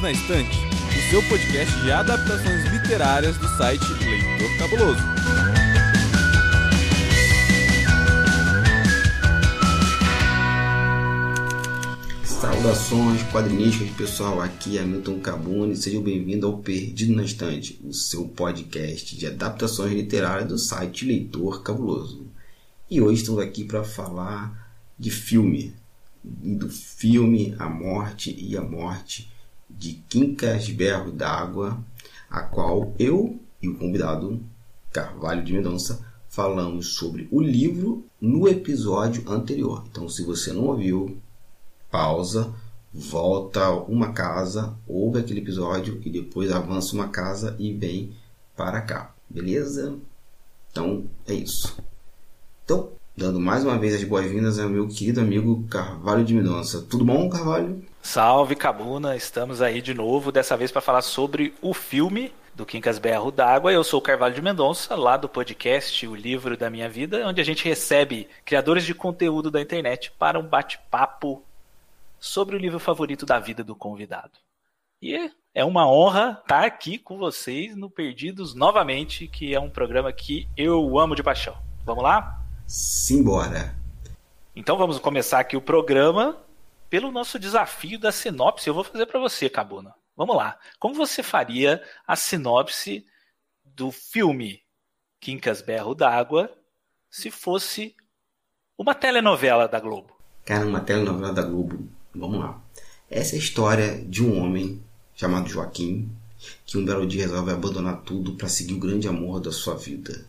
Perdidos na Estante, o seu podcast de adaptações literárias do site Leitor Cabuloso. Saudações quadrinísticas, pessoal. Aqui é Milton Cabuni. Sejam bem-vindos ao Perdido na Estante, o seu podcast de adaptações literárias do site Leitor Cabuloso. E hoje estamos aqui para falar de filme, e do filme A Morte e a Morte de Quincas Berro d'Água, a qual eu e o convidado Carvalho de Mendonça falamos sobre o livro no episódio anterior. Então, se você não ouviu, pausa, volta uma casa, ouve aquele episódio e depois avança uma casa e vem para cá. Beleza? Então, é isso. Então, dando mais uma vez as boas-vindas ao meu querido amigo Carvalho de Mendonça. Tudo bom, Carvalho? Salve, Cabuna! Estamos aí de novo, dessa vez para falar sobre o filme do Quincas Berro d'Água. Eu sou o Carvalho de Mendonça, lá do podcast O Livro da Minha Vida, onde a gente recebe criadores de conteúdo da internet para um bate-papo sobre o livro favorito da vida do convidado. E é uma honra estar aqui com vocês no Perdidos novamente, que é um programa que eu amo de paixão. Vamos lá? Simbora! Então vamos começar aqui o programa pelo nosso desafio da sinopse. Eu vou fazer para você, Cabuna. Vamos lá. Como você faria a sinopse do filme Quincas Berro d'Água se fosse uma telenovela da Globo? Cara, uma telenovela da Globo. Vamos lá. Essa é a história de um homem chamado Joaquim que um belo dia resolve abandonar tudo para seguir o grande amor da sua vida.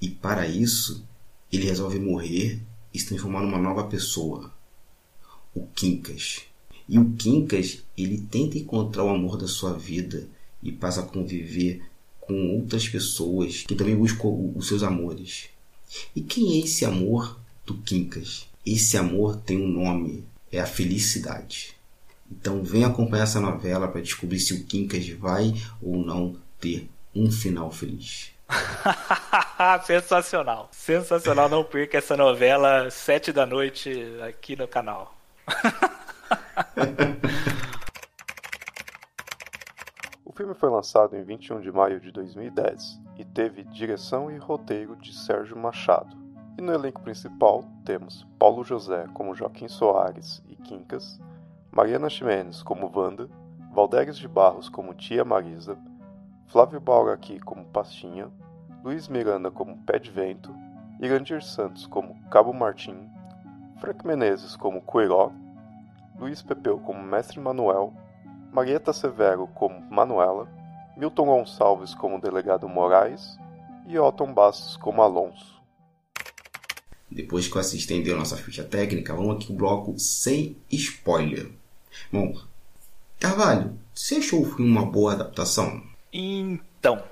E para isso, ele resolve morrer e se transformar numa nova pessoa, o Quincas. E o Quincas, ele tenta encontrar o amor da sua vida e passa a conviver com outras pessoas que também buscam os seus amores. E quem é esse amor do Quincas? Esse amor tem um nome, é a felicidade. Então vem acompanhar essa novela para descobrir se o Quincas vai ou não ter um final feliz. Sensacional. Sensacional. Não perca essa novela, sete da noite, aqui no canal. o filme foi lançado em 21 de maio de 2010 e teve direção e roteiro de Sérgio Machado. E no elenco principal temos Paulo José como Joaquim Soares e Quincas, Mariana Ximenes como Wanda, Valdéres de Barros como Tia Marisa, Flávio Bauraqui como Pastinha, Luiz Miranda como Pé de Vento, Irandir Santos como Cabo Martim, Frank Menezes como Coelho, Luiz Pepeu como Mestre Manuel, Marieta Severo como Manuela, Milton Gonçalves como Delegado Moraes e Otton Bastos como Alonso. Depois que o assistente deu nossa ficha técnica, vamos aqui o bloco sem spoiler. Bom, Carvalho, você achou o filme uma boa adaptação? Então,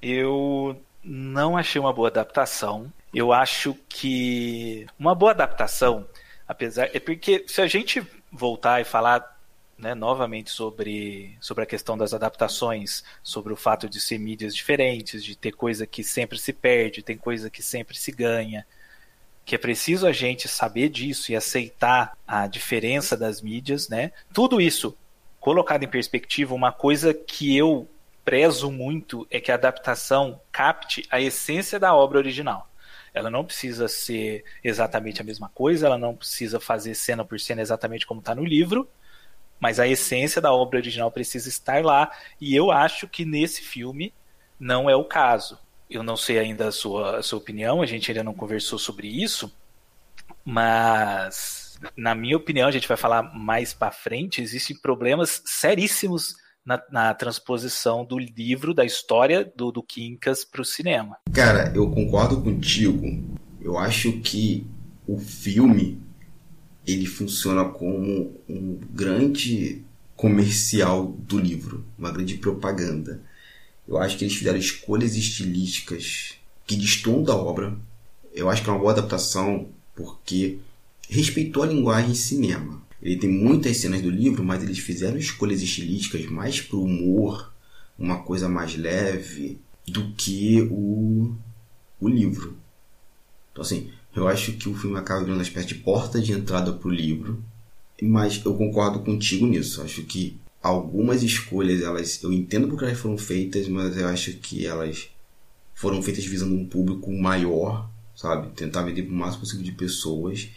eu não achei uma boa adaptação. Eu acho que uma boa adaptação, apesar. É porque se a gente voltar e falar né, novamente sobre, sobre a questão das adaptações, sobre o fato de ser mídias diferentes, de ter coisa que sempre se perde, tem coisa que sempre se ganha, que é preciso a gente saber disso e aceitar a diferença das mídias, né? Tudo isso colocado em perspectiva, uma coisa que eu prezo muito é que a adaptação capte a essência da obra original. Ela não precisa ser exatamente a mesma coisa, ela não precisa fazer cena por cena exatamente como está no livro, mas a essência da obra original precisa estar lá. E eu acho que nesse filme não é o caso. Eu não sei ainda a sua, a sua opinião, a gente ainda não conversou sobre isso, mas na minha opinião, a gente vai falar mais para frente, existem problemas seríssimos na, na, transposição do livro, da história do, do Quincas para o cinema. Cara, eu concordo contigo. Eu acho que o filme ele funciona como um grande comercial do livro, uma grande propaganda. Eu acho que eles fizeram escolhas estilísticas que destoam da obra. Eu acho que é uma boa adaptação porque respeitou a linguagem cinema. Ele tem muitas cenas do livro, mas eles fizeram escolhas estilísticas mais pro humor, uma coisa mais leve, do que o, o livro. Então, assim, eu acho que o filme acaba virando uma espécie de porta de entrada pro livro, mas eu concordo contigo nisso. Acho que algumas escolhas, elas eu entendo porque elas foram feitas, mas eu acho que elas foram feitas visando um público maior, sabe? Tentar vender para o máximo possível de pessoas.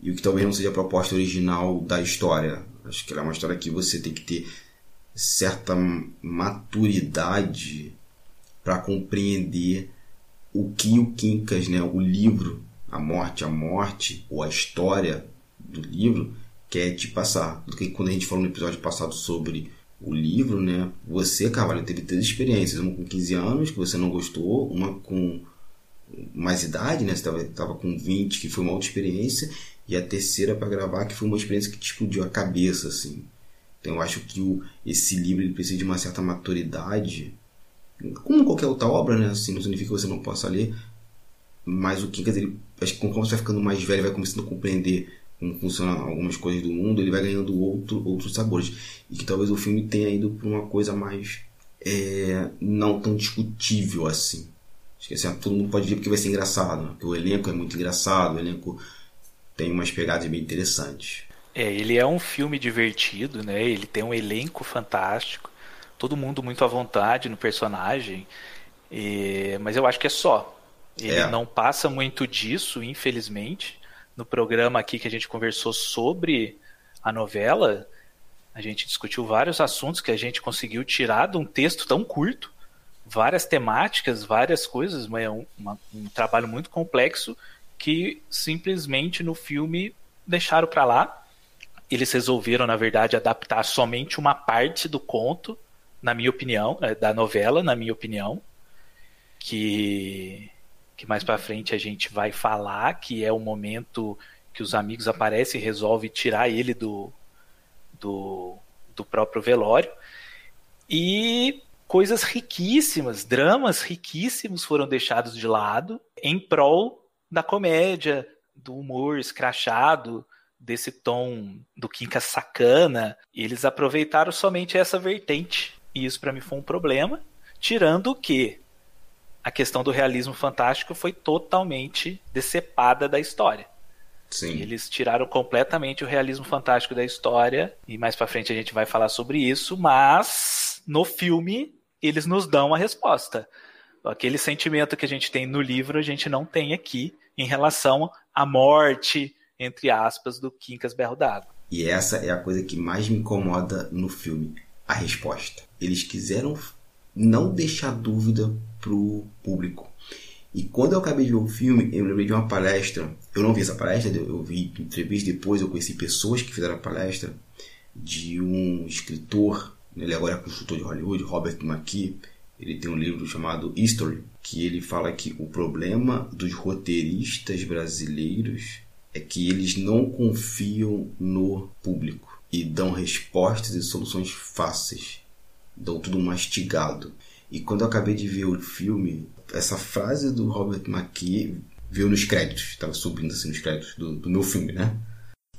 E o que talvez não seja a proposta original da história. Acho que ela é uma história que você tem que ter certa maturidade para compreender o que o Quincas, né, o livro, a morte, a morte, ou a história do livro, quer te passar. Do que quando a gente falou no episódio passado sobre o livro, né? Você, Carvalho, teve três experiências. Uma com 15 anos, que você não gostou. Uma com mais idade, né? Você estava com 20, que foi uma outra experiência. E a terceira para gravar, que foi uma experiência que te explodiu a cabeça, assim. Então eu acho que o, esse livro ele precisa de uma certa maturidade. Como qualquer outra obra, né? Assim, não significa que você não possa ler. Mas o Quincas, ele, acho que conforme você vai ficando mais velho, vai começando a compreender como funcionam algumas coisas do mundo, ele vai ganhando outro, outros sabores. E que talvez o filme tenha ido para uma coisa mais é, não tão discutível assim. Acho que assim, todo mundo pode ver porque vai ser engraçado, né? porque o elenco é muito engraçado, o elenco tem umas pegadas bem interessantes. É, ele é um filme divertido, né? Ele tem um elenco fantástico, todo mundo muito à vontade no personagem, e... mas eu acho que é só. Ele é. não passa muito disso, infelizmente no programa aqui que a gente conversou sobre a novela, a gente discutiu vários assuntos que a gente conseguiu tirar de um texto tão curto, várias temáticas, várias coisas, mas é um, uma, um trabalho muito complexo que simplesmente no filme deixaram para lá. Eles resolveram, na verdade, adaptar somente uma parte do conto, na minha opinião, eh, da novela, na minha opinião, que que mais para frente a gente vai falar, que é o momento que os amigos aparecem e resolve tirar ele do, do, do próprio velório. E coisas riquíssimas, dramas riquíssimos foram deixados de lado em prol da comédia, do humor escrachado, desse tom do Kinka sacana. Eles aproveitaram somente essa vertente. E isso para mim foi um problema. Tirando que a questão do realismo fantástico foi totalmente decepada da história. Sim. Eles tiraram completamente o realismo fantástico da história, e mais para frente a gente vai falar sobre isso, mas no filme eles nos dão a resposta. Aquele sentimento que a gente tem no livro, a gente não tem aqui em relação à morte, entre aspas, do Quincas Berro d'Água. E essa é a coisa que mais me incomoda no filme, a resposta. Eles quiseram não deixar dúvida pro público. E quando eu acabei de ver o filme, eu lembrei de uma palestra. Eu não vi essa palestra, eu vi entrevista depois, eu conheci pessoas que fizeram a palestra de um escritor, ele agora é consultor de Hollywood, Robert McKee. Ele tem um livro chamado History, que ele fala que o problema dos roteiristas brasileiros é que eles não confiam no público e dão respostas e soluções fáceis, dão tudo mastigado. E quando eu acabei de ver o filme, essa frase do Robert McKee veio nos créditos, estava subindo assim nos créditos do, do, meu filme, né?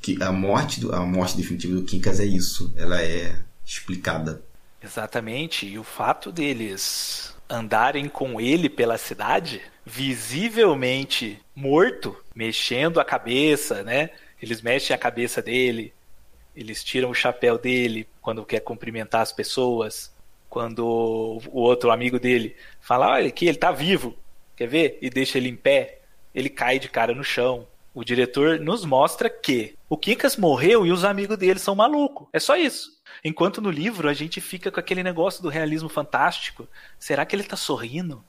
Que a morte, do, a morte definitiva do Kinkas é isso, ela é explicada. Exatamente, e o fato deles andarem com ele pela cidade, visivelmente morto, mexendo a cabeça, né? Eles mexem a cabeça dele, eles tiram o chapéu dele quando quer cumprimentar as pessoas quando o outro amigo dele fala, olha aqui, ele tá vivo, quer ver? E deixa ele em pé, ele cai de cara no chão. O diretor nos mostra que o Kinkas morreu e os amigos dele são malucos. É só isso. Enquanto no livro a gente fica com aquele negócio do realismo fantástico. Será que ele tá sorrindo?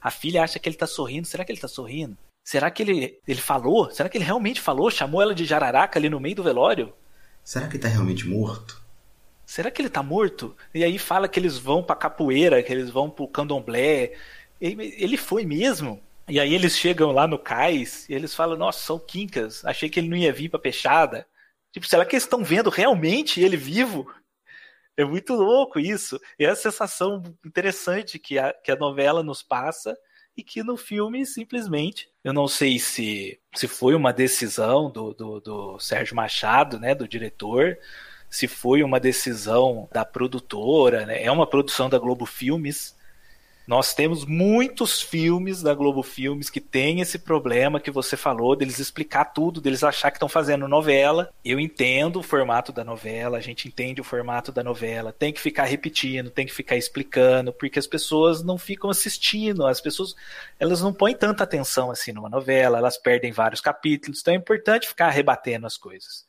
A filha acha que ele tá sorrindo. Será que ele tá sorrindo? Será que ele, ele falou? Será que ele realmente falou? Chamou ela de jararaca ali no meio do velório? Será que ele tá realmente morto? será que ele tá morto? E aí fala que eles vão pra capoeira, que eles vão pro candomblé. Ele foi mesmo? E aí eles chegam lá no cais e eles falam, nossa, são quincas, achei que ele não ia vir pra peixada. Tipo, será que eles estão vendo realmente ele vivo? É muito louco isso. É a sensação interessante que a, que a novela nos passa e que no filme simplesmente, eu não sei se, se foi uma decisão do, do, do Sérgio Machado, né, do diretor, se foi uma decisão da produtora, né? é uma produção da Globo Filmes, Nós temos muitos filmes da Globo Filmes que tem esse problema que você falou, deles explicar tudo, deles achar que estão fazendo novela. Eu entendo o formato da novela, a gente entende o formato da novela, tem que ficar repetindo, tem que ficar explicando, porque as pessoas não ficam assistindo, as pessoas elas não põem tanta atenção assim numa novela, elas perdem vários capítulos, então é importante ficar rebatendo as coisas.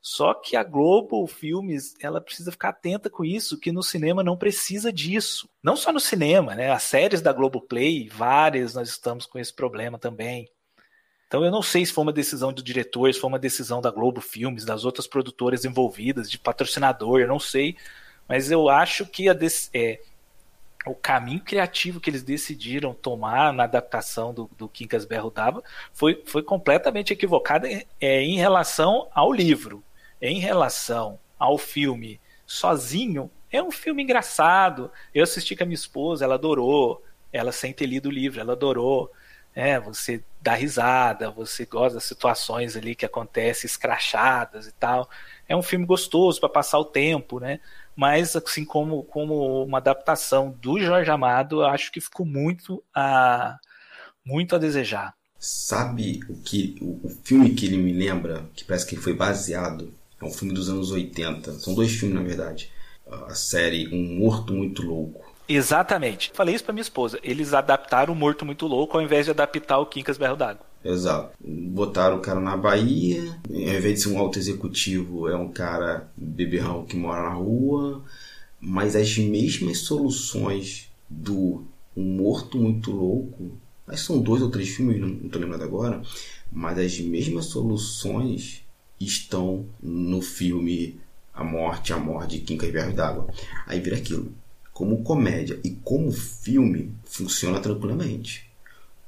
Só que a Globo Filmes, ela precisa ficar atenta com isso, que no cinema não precisa disso. Não só no cinema, né? As séries da Globo Play, várias nós estamos com esse problema também. Então eu não sei se foi uma decisão do diretor, se foi uma decisão da Globo Filmes, das outras produtoras envolvidas, de patrocinador, eu não sei. Mas eu acho que é, o caminho criativo que eles decidiram tomar na adaptação do, do Quincas Berro Dava foi, foi completamente equivocado é, em relação ao livro em relação ao filme sozinho, é um filme engraçado. Eu assisti com a minha esposa, ela adorou. Ela sem ter lido o livro, ela adorou. É, você dá risada, você gosta das situações ali que acontecem escrachadas e tal. É um filme gostoso para passar o tempo, né? Mas assim como como uma adaptação do Jorge Amado, eu acho que ficou muito a muito a desejar. Sabe o que o, o filme que ele me lembra, que parece que foi baseado é um filme dos anos 80. São dois filmes, na verdade. A série Um Morto Muito Louco. Exatamente. Falei isso pra minha esposa. Eles adaptaram o Morto Muito Louco ao invés de adaptar o Quincas Berro d'Água. Exato. Botaram o cara na Bahia, ao invés de ser um alto executivo, é um cara beberrão que mora na rua, mas as mesmas soluções do Um Morto Muito Louco, acho que são dois ou três filmes, não, não tô lembrando agora, mas as mesmas soluções estão no filme A Morte, a Morte de Kim Versos d'Água. Aí vira aquilo. Como comédia e como filme, funciona tranquilamente.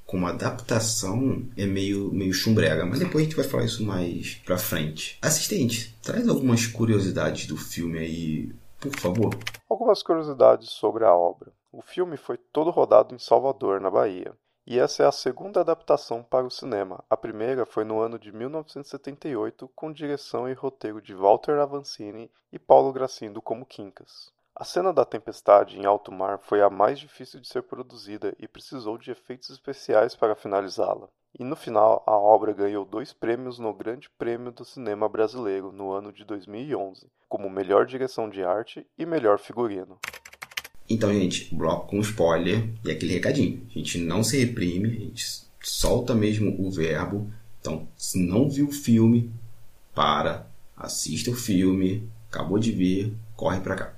Como adaptação, é meio, meio chumbrega. Mas depois a gente vai falar isso mais pra frente. Assistente, traz algumas curiosidades do filme aí, por favor. Algumas curiosidades sobre a obra. O filme foi todo rodado em Salvador, na Bahia. E essa é a segunda adaptação para o cinema. A primeira foi no ano de 1978, com direção e roteiro de Walter Avancini e Paulo Gracindo como Quincas. A cena da tempestade em alto mar foi a mais difícil de ser produzida e precisou de efeitos especiais para finalizá-la. E no final, a obra ganhou dois prêmios no Grande Prêmio do Cinema Brasileiro no ano de 2011, como melhor direção de arte e melhor figurino. Então, gente, bloco com spoiler e aquele recadinho. A gente não se reprime, a gente solta mesmo o verbo. Então, se não viu o filme, para, assista o filme, acabou de ver, corre pra cá.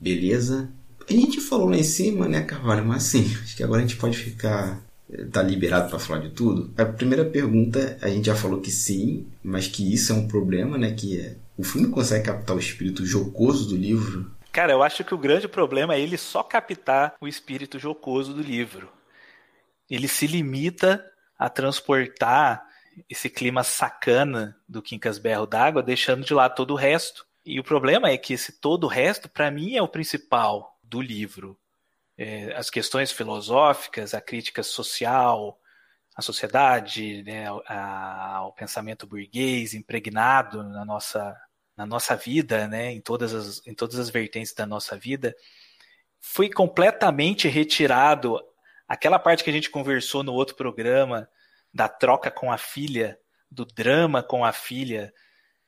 Beleza? A gente falou lá em cima, né, Carvalho? Mas assim, acho que agora a gente pode ficar. Eh, tá liberado para falar de tudo. A primeira pergunta, a gente já falou que sim, mas que isso é um problema, né? Que é. O filme consegue captar o espírito jocoso do livro Cara, eu acho que o grande problema é ele só captar o espírito jocoso do livro. Ele se limita a transportar esse clima sacana do Quincas Berro d'Água, deixando de lado todo o resto. E o problema é que esse todo o resto, para mim, é o principal do livro. É, as questões filosóficas, a crítica social, a sociedade, né, a, o pensamento burguês impregnado na nossa na nossa vida, né, em todas as, em todas as vertentes da nossa vida, foi completamente retirado aquela parte que a gente conversou no outro programa da troca com a filha, do drama com a filha,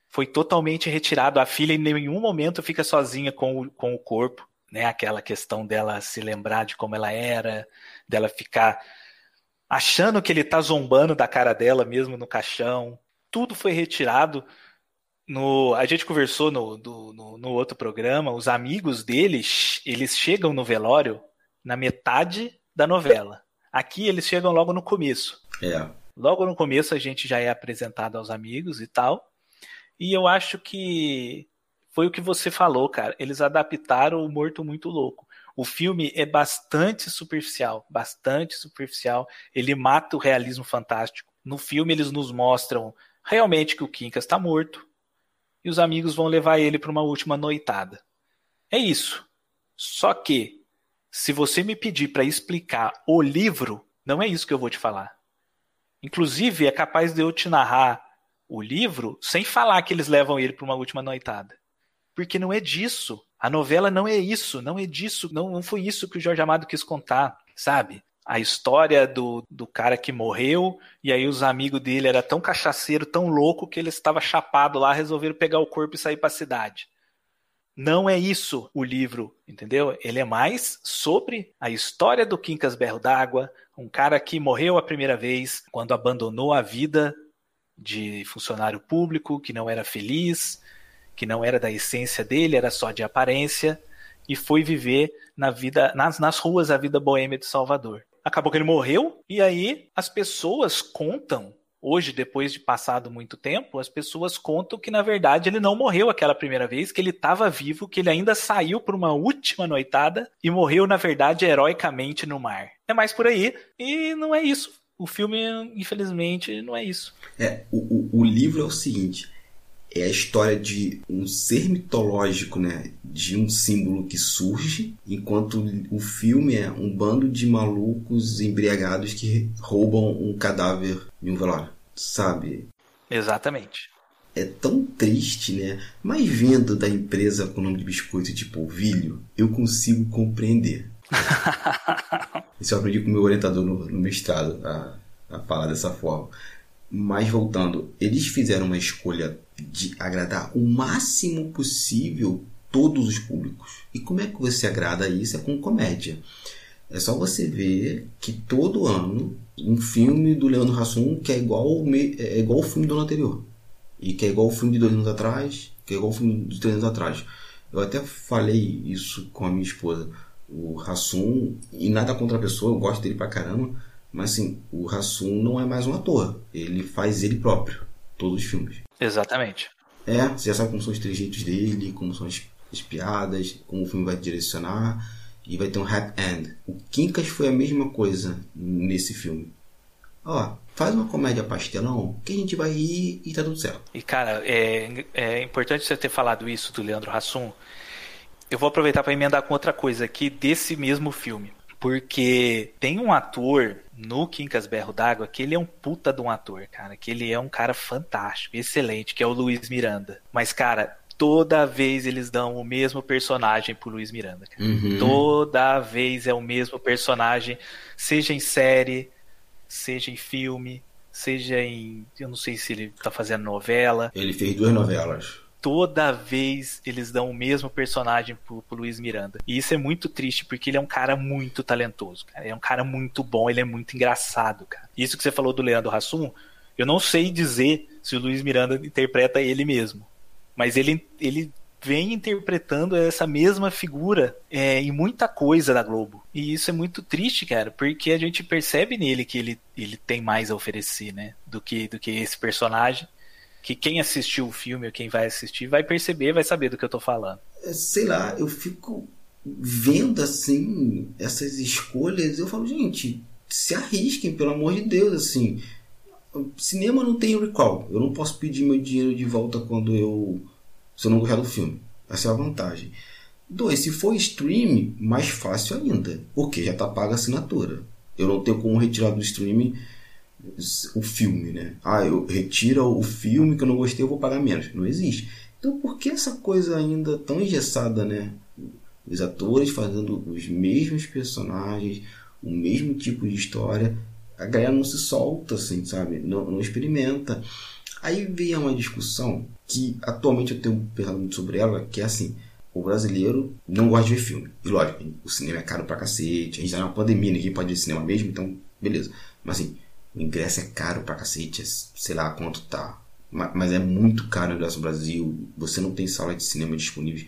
foi totalmente retirado. A filha em nenhum momento fica sozinha com o, com o corpo, né? Aquela questão dela se lembrar de como ela era, dela ficar achando que ele está zombando da cara dela mesmo no caixão. Tudo foi retirado no, a gente conversou no, do, no, no, outro programa, os amigos deles, eles chegam no velório na metade da novela. Aqui eles chegam logo no começo. É. Logo no começo a gente já é apresentado aos amigos e tal. E eu acho que foi o que você falou, cara. Eles adaptaram o Morto Muito Louco. O filme é bastante superficial, bastante superficial. Ele mata o realismo fantástico. No filme eles nos mostram realmente que o Quincas está morto, e os amigos vão levar ele para uma última noitada. É isso. Só que, se você me pedir para explicar o livro, não é isso que eu vou te falar. Inclusive, é capaz de eu te narrar o livro sem falar que eles levam ele para uma última noitada. Porque não é disso. A novela não é isso, não é disso, não, não foi isso que o Jorge Amado quis contar, sabe? A história do, do cara que morreu, e aí os amigos dele era tão cachaceiro, tão louco, que ele estava chapado lá, resolveram pegar o corpo e sair para a cidade. Não é isso o livro, entendeu? Ele é mais sobre a história do Quincas Berro d'Água, um cara que morreu a primeira vez quando abandonou a vida de funcionário público, que não era feliz, que não era da essência dele, era só de aparência, e foi viver na vida nas, nas ruas a vida boêmia de Salvador. Acabou que ele morreu, e aí as pessoas contam, hoje, depois de passado muito tempo, as pessoas contam que na verdade ele não morreu aquela primeira vez, que ele estava vivo, que ele ainda saiu por uma última noitada e morreu, na verdade, heroicamente no mar. É mais por aí, e não é isso. O filme, infelizmente, não é isso. É, o, o, o livro é o seguinte: é a história de um ser mitológico, né? De um símbolo que surge, enquanto o filme é um bando de malucos embriagados que roubam um cadáver de um velório, sabe? Exatamente. É tão triste, né? Mas vendo da empresa com o nome de biscoito de polvilho, eu consigo compreender. Isso eu aprendi com o meu orientador no, no mestrado, a, a falar dessa forma. Mas voltando, eles fizeram uma escolha de agradar o máximo possível todos os públicos. E como é que você agrada isso? É com comédia. É só você ver que todo ano um filme do Leandro Hassum que é igual, é igual o filme do ano anterior. E que é igual o filme de dois anos atrás, que é igual o filme de três anos atrás. Eu até falei isso com a minha esposa. O Hassum, e nada contra a pessoa, eu gosto dele pra caramba, mas assim, o Hassum não é mais um ator. Ele faz ele próprio, todos os filmes. Exatamente. É, você já sabe como são os trejeitos dele, como são as, as piadas, como o filme vai direcionar e vai ter um happy end. O Quincas foi a mesma coisa nesse filme. Ó, faz uma comédia pastelão que a gente vai rir e tá tudo certo. E cara, é, é importante você ter falado isso do Leandro Hassum. Eu vou aproveitar para emendar com outra coisa aqui desse mesmo filme. Porque tem um ator no Quincas Berro d'Água que ele é um puta de um ator, cara. Que ele é um cara fantástico, excelente, que é o Luiz Miranda. Mas, cara, toda vez eles dão o mesmo personagem pro Luiz Miranda. Uhum. Toda vez é o mesmo personagem, seja em série, seja em filme, seja em. Eu não sei se ele tá fazendo novela. Ele fez duas novelas toda vez eles dão o mesmo personagem pro, pro Luiz Miranda. E isso é muito triste, porque ele é um cara muito talentoso, cara. Ele é um cara muito bom, ele é muito engraçado, cara. Isso que você falou do Leandro Hassum, eu não sei dizer se o Luiz Miranda interpreta ele mesmo. Mas ele, ele vem interpretando essa mesma figura é, em muita coisa da Globo. E isso é muito triste, cara, porque a gente percebe nele que ele, ele tem mais a oferecer, né? Do que, do que esse personagem que quem assistiu o filme ou quem vai assistir vai perceber, vai saber do que eu tô falando. É, sei lá, eu fico vendo assim essas escolhas, eu falo, gente, se arrisquem, pelo amor de Deus, assim. Cinema não tem recall. Eu não posso pedir meu dinheiro de volta quando eu se eu não gostar do filme. Essa é a vantagem. Dois, se for stream, mais fácil ainda, porque já tá paga a assinatura. Eu não tenho como retirar do streaming o filme, né? Ah, eu retiro o filme que eu não gostei, eu vou pagar menos. Não existe. Então por que essa coisa ainda tão engessada, né? Os atores fazendo os mesmos personagens, o mesmo tipo de história, a galera não se solta, assim, sabe? Não, não experimenta. Aí vem uma discussão que atualmente eu tenho pensado muito sobre ela, que é assim, o brasileiro não gosta de ver filme. E lógico, o cinema é caro pra cacete, a gente tá numa pandemia, ninguém pode ver cinema mesmo, então beleza. Mas assim, o ingresso é caro pra cacete, é, sei lá quanto tá. Mas é muito caro o ingresso no Brasil. Você não tem sala de cinema disponível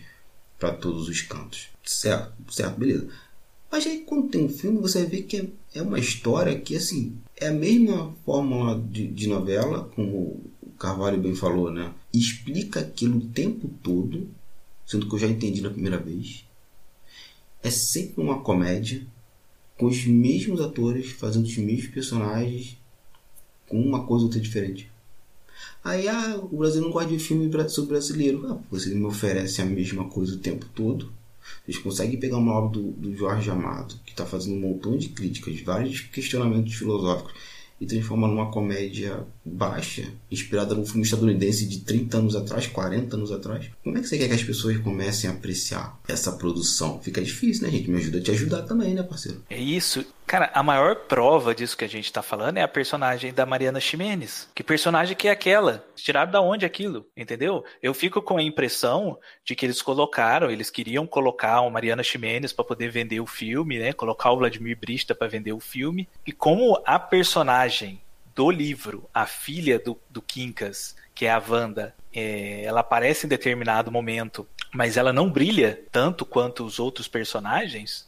para todos os cantos. Certo, certo, beleza. Mas aí quando tem um filme, você vê que é, é uma história que, assim, é a mesma fórmula de, de novela, como o Carvalho bem falou, né? Explica aquilo o tempo todo, sendo que eu já entendi na primeira vez. É sempre uma comédia, com os mesmos atores, fazendo os mesmos personagens, com uma coisa ou outra diferente. Aí, ah, o Brasil não gosta de filme sobre brasileiro. Ah, você me oferece a mesma coisa o tempo todo. Vocês conseguem pegar uma obra do, do Jorge Amado, que está fazendo um montão de críticas, vários questionamentos filosóficos, e transforma numa comédia baixa, inspirada num filme estadunidense de 30 anos atrás, 40 anos atrás. Como é que você quer que as pessoas comecem a apreciar essa produção? Fica difícil, né, gente? Me ajuda a te ajudar também, né, parceiro? É isso. Cara, a maior prova disso que a gente tá falando é a personagem da Mariana Ximenes. Que personagem que é aquela? Tiraram da onde aquilo? Entendeu? Eu fico com a impressão de que eles colocaram, eles queriam colocar uma Mariana Ximenes para poder vender o filme, né? Colocar o Vladimir Brista para vender o filme. E como a personagem do livro, a filha do, do Quincas, que é a Wanda, é, ela aparece em determinado momento, mas ela não brilha tanto quanto os outros personagens,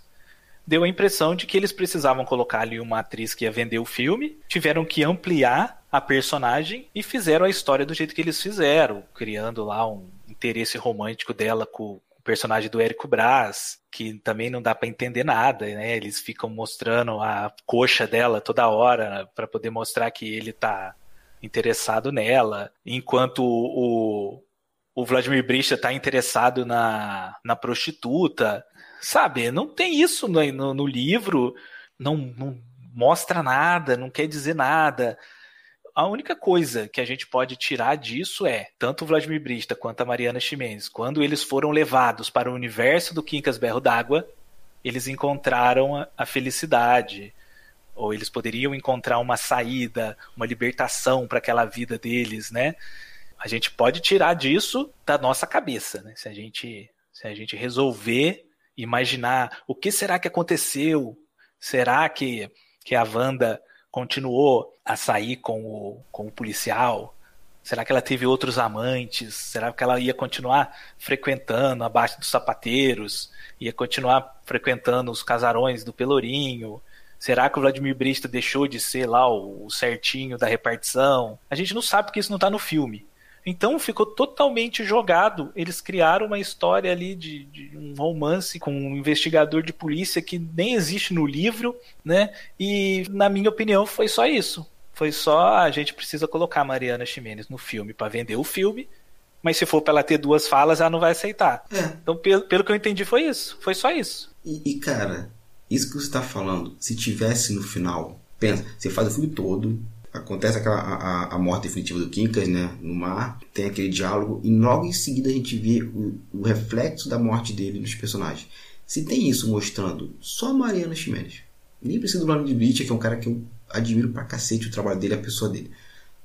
deu a impressão de que eles precisavam colocar ali uma atriz que ia vender o filme, tiveram que ampliar a personagem e fizeram a história do jeito que eles fizeram, criando lá um interesse romântico dela com o personagem do Érico Braz, que também não dá para entender nada, né? Eles ficam mostrando a coxa dela toda hora para poder mostrar que ele tá interessado nela, enquanto o, o Vladimir Brista está interessado na, na prostituta. Sabe, não tem isso no, no, no livro, não, não mostra nada, não quer dizer nada. A única coisa que a gente pode tirar disso é, tanto o Vladimir Brista quanto a Mariana Ximenes, quando eles foram levados para o universo do Quincas Berro d'Água, eles encontraram a, felicidade, ou eles poderiam encontrar uma saída, uma libertação para aquela vida deles, né? A gente pode tirar disso da nossa cabeça, né? Se a gente, se a gente resolver imaginar o que será que aconteceu? Será que, que a Wanda continuou a sair com o, com o policial? Será que ela teve outros amantes? Será que ela ia continuar frequentando abaixo dos sapateiros? Ia continuar frequentando os casarões do Pelourinho? Será que o Vladimir Brista deixou de ser lá o certinho da repartição? A gente não sabe porque isso não está no filme. Então ficou totalmente jogado. Eles criaram uma história ali de, de, um romance com um investigador de polícia que nem existe no livro, né? E na minha opinião foi só isso. Foi só a gente precisa colocar a Mariana Ximenes no filme para vender o filme. Mas se for para ela ter duas falas, ela não vai aceitar. É. Então, pelo, pelo que eu entendi, foi isso. Foi só isso. E, e cara, isso que você está falando, se tivesse no final, pensa, você faz o filme todo, acontece aquela a, a, morte definitiva do Quincas, né, no mar, tem aquele diálogo e logo em seguida a gente vê o, o reflexo da morte dele nos personagens. Se tem isso mostrando só Mariana Ximenes, nem precisa do nome de Bleach, que é um cara que eu admiro pra cacete o trabalho dele, a pessoa dele.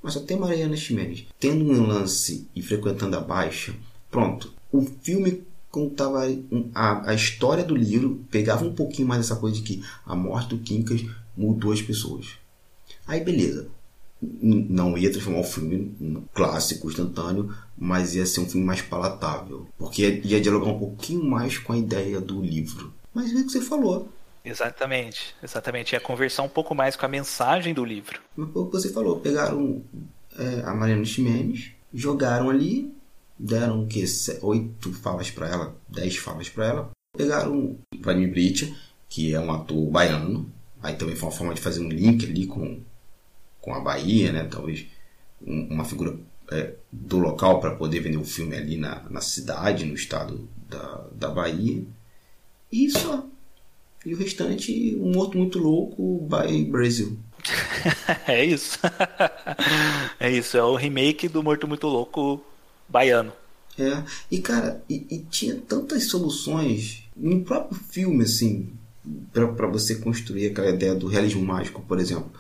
Mas só tem Mariana Ximenes tendo um lance e frequentando a baixa, pronto. O filme contava a, a história do livro, pegava um pouquinho mais essa coisa de que a morte do Quincas mudou as pessoas. Aí beleza, não ia transformar o filme num clássico instantâneo, mas ia ser um filme mais palatável, porque ia, ia dialogar um pouquinho mais com a ideia do livro. Mas é o que você falou. Exatamente, exatamente. Ia conversar um pouco mais com a mensagem do livro. Mas o que você falou, pegaram é, a Mariana Ximenes, jogaram ali, deram o que? Oito falas para ela, dez falas para ela. Pegaram o Vladimir Brit, que é um ator baiano, aí também foi uma forma de fazer um link ali com com a Bahia, né? Talvez uma figura é, do local para poder vender o filme ali na, na cidade, no estado da, da Bahia. E só. E o restante, um morto muito louco by Brasil. é isso. é isso, é o remake do Morto Muito Louco baiano. É, e cara, e, e tinha tantas soluções no próprio filme, assim, para você construir aquela ideia do realismo mágico, por exemplo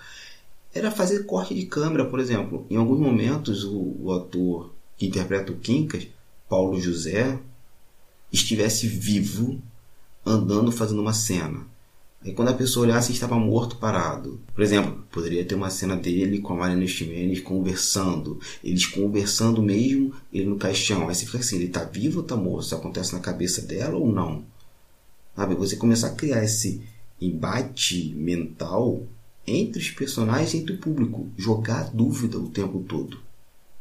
era fazer corte de câmera, por exemplo. Em alguns momentos, o, o ator que interpreta o Quincas, Paulo José, estivesse vivo, andando, fazendo uma cena. E quando a pessoa olhasse, estava morto, parado. Por exemplo, poderia ter uma cena dele com a Mariana Ximenes conversando. Eles conversando mesmo, ele no caixão. Aí você fica assim, ele está vivo ou está morto? Isso acontece na cabeça dela ou não? Sabe, você começar a criar esse embate mental entre os personagens e entre o público, jogar dúvida o tempo todo.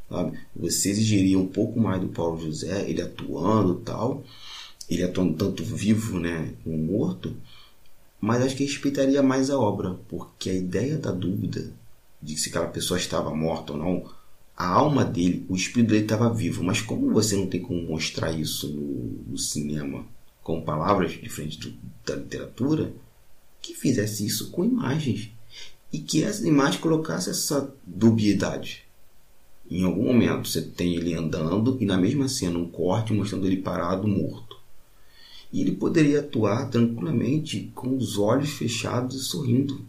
Sabe? Você exigiria um pouco mais do Paulo José, ele atuando tal, ele atuando tanto vivo né, como morto, mas acho que respeitaria mais a obra, porque a ideia da dúvida de se aquela pessoa estava morta ou não, a alma dele, o espírito dele estava vivo, mas como você não tem como mostrar isso no, no cinema com palavras diferentes da literatura, que fizesse isso com imagens e que essa imagem colocasse essa dubiedade. Em algum momento você tem ele andando e na mesma cena um corte mostrando ele parado, morto. E ele poderia atuar tranquilamente com os olhos fechados e sorrindo.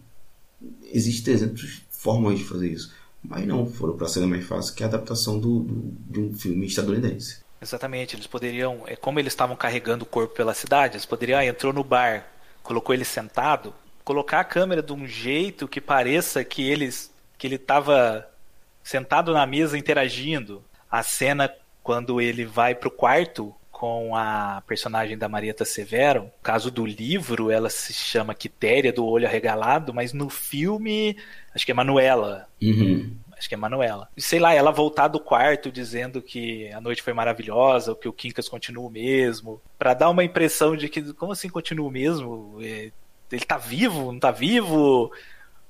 Existem 300 formas de fazer isso. Mas não, foram para a cena mais fácil, que é a adaptação do, do, de um filme estadunidense. Exatamente, eles poderiam, é como eles estavam carregando o corpo pela cidade, eles poderiam, ah, entrou no bar, colocou ele sentado, colocar a câmera de um jeito que pareça que eles que ele estava sentado na mesa interagindo. A cena quando ele vai pro quarto com a personagem da Marieta Severo. No caso do livro, ela se chama Quitéria do Olho Arregalado, mas no filme, acho que é Manuela. Uhum. Acho que é Manuela. E sei lá, ela voltar do quarto dizendo que a noite foi maravilhosa, que o Quincas continua o mesmo, para dar uma impressão de que, como assim continua o mesmo? Ele tá vivo, não tá vivo?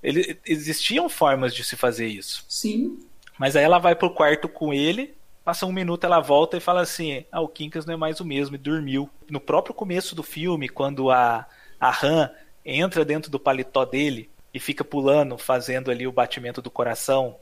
Ele, existiam formas de se fazer isso. Sim. Mas aí ela vai pro quarto com ele, passa um minuto, ela volta e fala assim: Ah, o Quincas não é mais o mesmo, e dormiu. No próprio começo do filme, quando a, a Han entra dentro do paletó dele e fica pulando, fazendo ali o batimento do coração,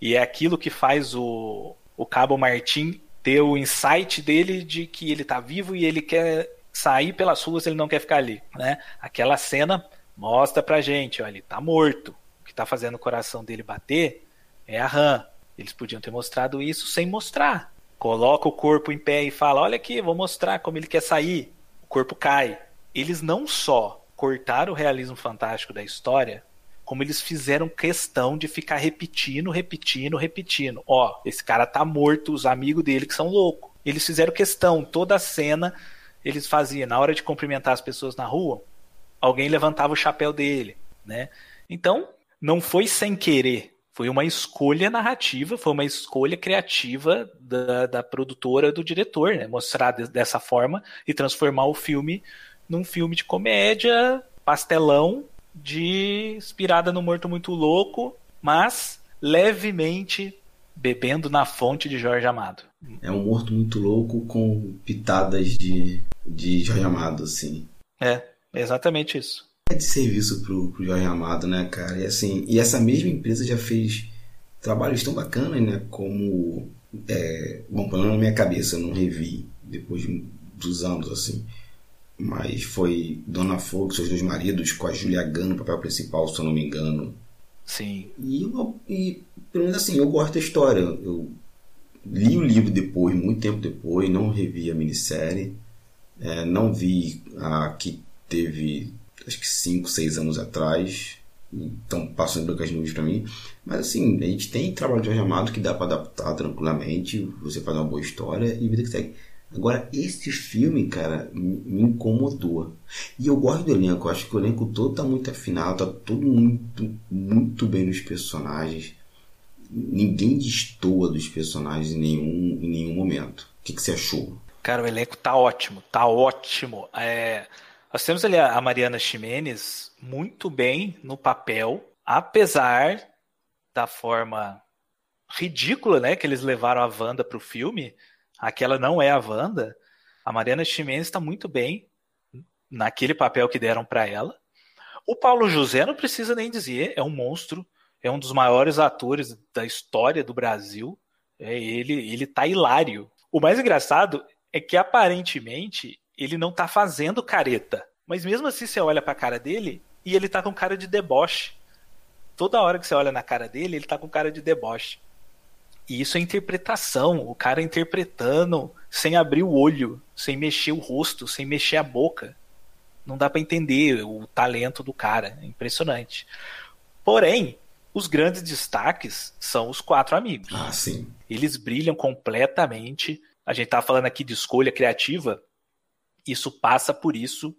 e é aquilo que faz o, o Cabo Martin ter o insight dele de que ele tá vivo e ele quer sair pelas ruas, ele não quer ficar ali, né? Aquela cena mostra pra gente, olha, ele tá morto. O que tá fazendo o coração dele bater é a RAM. Eles podiam ter mostrado isso sem mostrar. Coloca o corpo em pé e fala: Olha aqui, vou mostrar como ele quer sair. O corpo cai. Eles não só cortaram o realismo fantástico da história, como eles fizeram questão de ficar repetindo, repetindo, repetindo. Ó, esse cara tá morto, os amigos dele que são loucos. Eles fizeram questão, toda a cena eles faziam, na hora de cumprimentar as pessoas na rua, alguém levantava o chapéu dele, né? Então, não foi sem querer, foi uma escolha narrativa, foi uma escolha criativa da, da produtora, do diretor, né? Mostrar de, dessa forma e transformar o filme num filme de comédia, pastelão, de inspirada no Morto Muito Louco, mas levemente bebendo na fonte de Jorge Amado. É um morto muito louco com pitadas de, de Jorge Amado, assim. É, é exatamente isso. É de serviço pro, pro Jorge Amado, né, cara? E assim, e essa mesma empresa já fez trabalhos tão bacanas, né? Como. É, bom, pelo na minha cabeça, eu não revi depois de, dos anos, assim. Mas foi Dona Fogo, seus dois maridos, com a Julia Gano, no papel principal, se eu não me engano. Sim. E, eu, e pelo menos assim, eu gosto da história. Eu li o livro depois, muito tempo depois, não revi a minissérie. É, não vi a que teve, acho que 5, 6 anos atrás. Então passam em brancas nuvens para mim. Mas assim, a gente tem trabalho de Jorge Amado que dá para adaptar tranquilamente. Você faz uma boa história e vida que segue. Agora, esse filme, cara, me incomodou. E eu gosto do elenco, eu acho que o elenco todo tá muito afinado, tá todo muito, muito bem nos personagens. Ninguém destoa dos personagens em nenhum, em nenhum momento. O que, que você achou? Cara, o elenco tá ótimo, tá ótimo. É, nós temos ali a Mariana Ximenes muito bem no papel, apesar da forma ridícula, né, que eles levaram a Wanda pro filme aquela não é a Wanda, a Mariana Ximenes está muito bem naquele papel que deram para ela. O Paulo José não precisa nem dizer, é um monstro, é um dos maiores atores da história do Brasil. É, ele, ele tá hilário. O mais engraçado é que aparentemente ele não tá fazendo careta. Mas mesmo assim você olha pra cara dele e ele tá com cara de deboche. Toda hora que você olha na cara dele, ele tá com cara de deboche. E isso é interpretação, o cara interpretando sem abrir o olho, sem mexer o rosto, sem mexer a boca. Não dá para entender o talento do cara, é impressionante. Porém, os grandes destaques são os quatro amigos. Ah, sim. Eles brilham completamente. A gente tá falando aqui de escolha criativa. Isso passa por isso.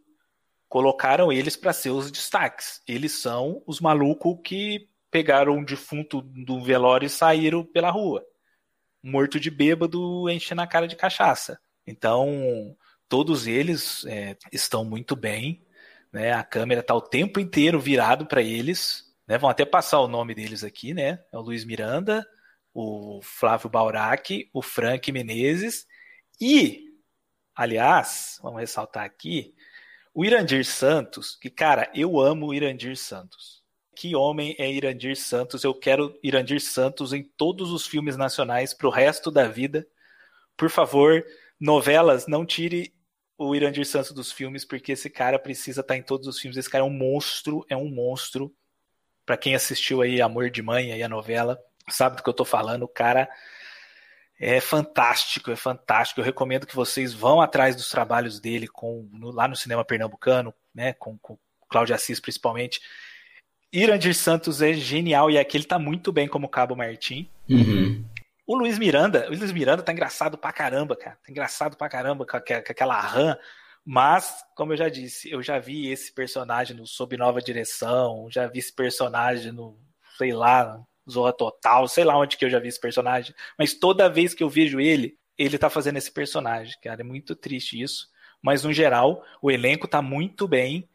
Colocaram eles para ser os destaques. Eles são os malucos que pegaram um defunto do velório e saíram pela rua. Morto de bêbado, enchendo a cara de cachaça. Então, todos eles é, estão muito bem. Né? A câmera está o tempo inteiro virado para eles. Né? Vão até passar o nome deles aqui, né? É o Luiz Miranda, o Flávio Baurac, o Frank Menezes e, aliás, vamos ressaltar aqui, o Irandir Santos, que, cara, eu amo o Irandir Santos que homem é Irandir Santos. Eu quero Irandir Santos em todos os filmes nacionais pro resto da vida. Por favor, novelas, não tire o Irandir Santos dos filmes, porque esse cara precisa estar em todos os filmes. Esse cara é um monstro, é um monstro. Para quem assistiu aí Amor de Mãe, aí a novela, sabe do que eu tô falando. O cara é fantástico, é fantástico. Eu recomendo que vocês vão atrás dos trabalhos dele com no, lá no cinema pernambucano, né, com, com Cláudio Assis principalmente. Irandir Santos é genial e aqui ele tá muito bem como Cabo Martim. Uhum. O Luiz Miranda, o Luiz Miranda tá engraçado pra caramba, cara. Tá engraçado pra caramba com, com aquela rã. Mas, como eu já disse, eu já vi esse personagem no Sob Nova Direção, já vi esse personagem no, sei lá, Zorra Total, sei lá onde que eu já vi esse personagem. Mas toda vez que eu vejo ele, ele tá fazendo esse personagem, cara. É muito triste isso. Mas, no geral, o elenco tá muito bem.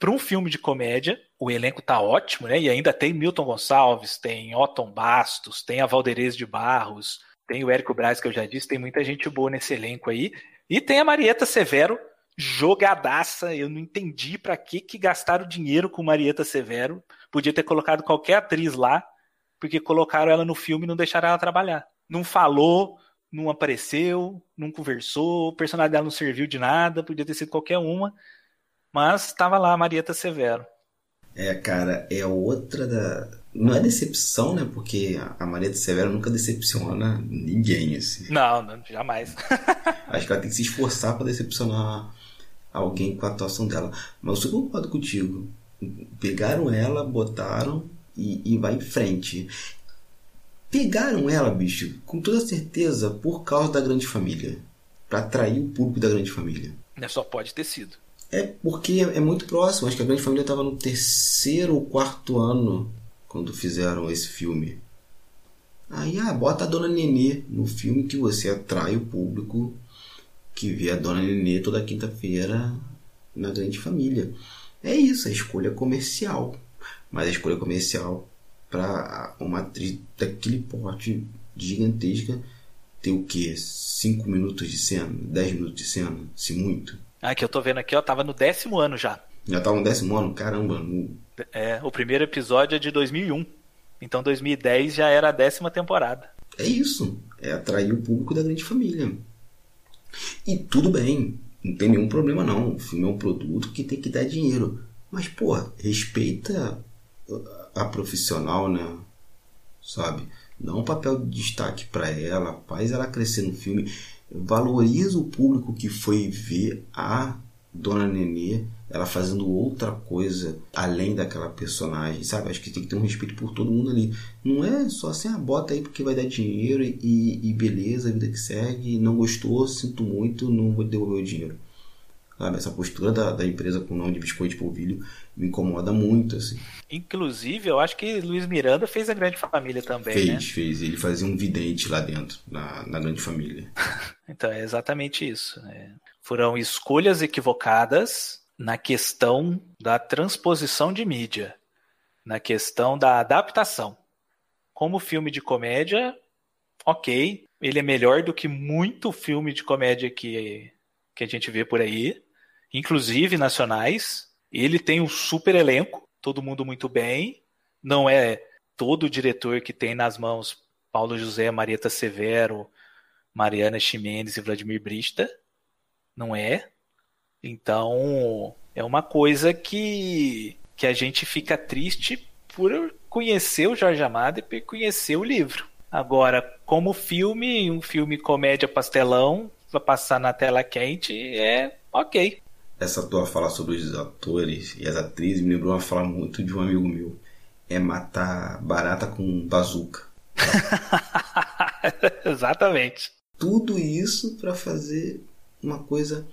Para um filme de comédia, o elenco tá ótimo, né? E ainda tem Milton Gonçalves, tem Otton Bastos, tem a Valderez de Barros, tem o Érico Braz, que eu já disse, tem muita gente boa nesse elenco aí. E tem a Marieta Severo, jogadaça. Eu não entendi para que, que gastaram dinheiro com Marieta Severo. Podia ter colocado qualquer atriz lá, porque colocaram ela no filme e não deixaram ela trabalhar. Não falou, não apareceu, não conversou, o personagem dela não serviu de nada, podia ter sido qualquer uma. Mas estava lá a Marieta Severo. É, cara, é outra da. Não é decepção, né? Porque a Maria de Severo nunca decepciona ninguém, assim. Não, não jamais. Acho que ela tem que se esforçar para decepcionar alguém com a atuação dela. Mas eu concordo contigo. Pegaram ela, botaram e, e vai em frente. Pegaram ela, bicho, com toda certeza por causa da grande família. para atrair o público da grande família. Só pode ter sido. É porque é muito próximo. Acho que a Grande Família estava no terceiro ou quarto ano quando fizeram esse filme. Aí, ah, bota a Dona Nenê no filme que você atrai o público que vê a Dona Nenê toda quinta-feira na Grande Família. É isso, a escolha comercial. Mas a escolha comercial para uma atriz daquele porte gigantesca ter o quê? 5 minutos de cena? 10 minutos de cena? Se muito? Ah, que eu tô vendo aqui, ó, tava no décimo ano já. Já tava no décimo ano? Caramba. É, o primeiro episódio é de 2001. Então 2010 já era a décima temporada. É isso. É atrair o público da grande família. E tudo bem. Não tem nenhum problema não. O filme é um produto que tem que dar dinheiro. Mas, pô, respeita a profissional, né? Sabe? Dá um papel de destaque para ela, faz ela crescer no filme valoriza o público que foi ver a Dona Nenê, ela fazendo outra coisa além daquela personagem, sabe? Acho que tem que ter um respeito por todo mundo ali. Não é só assim, ah, bota aí porque vai dar dinheiro e, e beleza, a vida que segue. Não gostou, sinto muito, não vou devolver o dinheiro. Sabe, essa postura da, da empresa com o nome de Biscoito de Polvilho me incomoda muito, assim. Inclusive, eu acho que Luiz Miranda fez a Grande Família também, fez, né? Fez, fez. Ele fazia um vidente lá dentro, na, na Grande Família. então, é exatamente isso. É. Foram escolhas equivocadas na questão da transposição de mídia, na questão da adaptação. Como filme de comédia, ok, ele é melhor do que muito filme de comédia que, que a gente vê por aí inclusive nacionais. Ele tem um super elenco, todo mundo muito bem. Não é todo diretor que tem nas mãos Paulo José, Marieta Severo, Mariana Ximenes e Vladimir Brista. Não é. Então, é uma coisa que, que a gente fica triste por conhecer o Jorge Amado e por conhecer o livro. Agora, como filme, um filme comédia pastelão, vai passar na tela quente, é ok essa tua fala sobre os atores e as atrizes me lembrou uma fala muito de um amigo meu. É matar barata com bazuca. Exatamente. Tudo isso para fazer uma coisa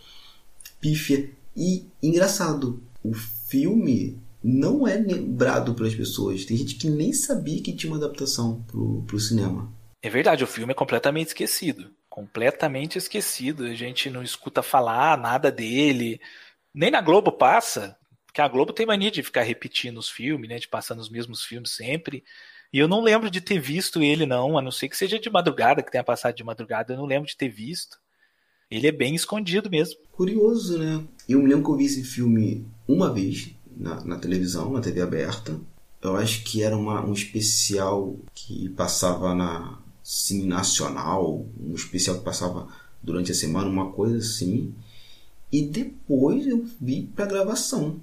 pífia. E engraçado, o filme não é lembrado pelas pessoas. Tem gente que nem sabia que tinha uma adaptação pro, pro cinema. É verdade, o filme é completamente esquecido completamente esquecido. A gente não escuta falar nada dele. Nem na Globo passa, porque a Globo tem mania de ficar repetindo os filmes, né? De passar nos mesmos filmes sempre. E eu não lembro de ter visto ele, não, a não ser que seja de madrugada, que tenha passado de madrugada, eu não lembro de ter visto. Ele é bem escondido mesmo. Curioso, né? Eu me lembro que eu vi esse filme uma vez, na, na televisão, na TV aberta. Eu acho que era uma, um especial que passava na Cine Nacional, um especial que passava durante a semana, uma coisa assim. E depois eu vi para gravação.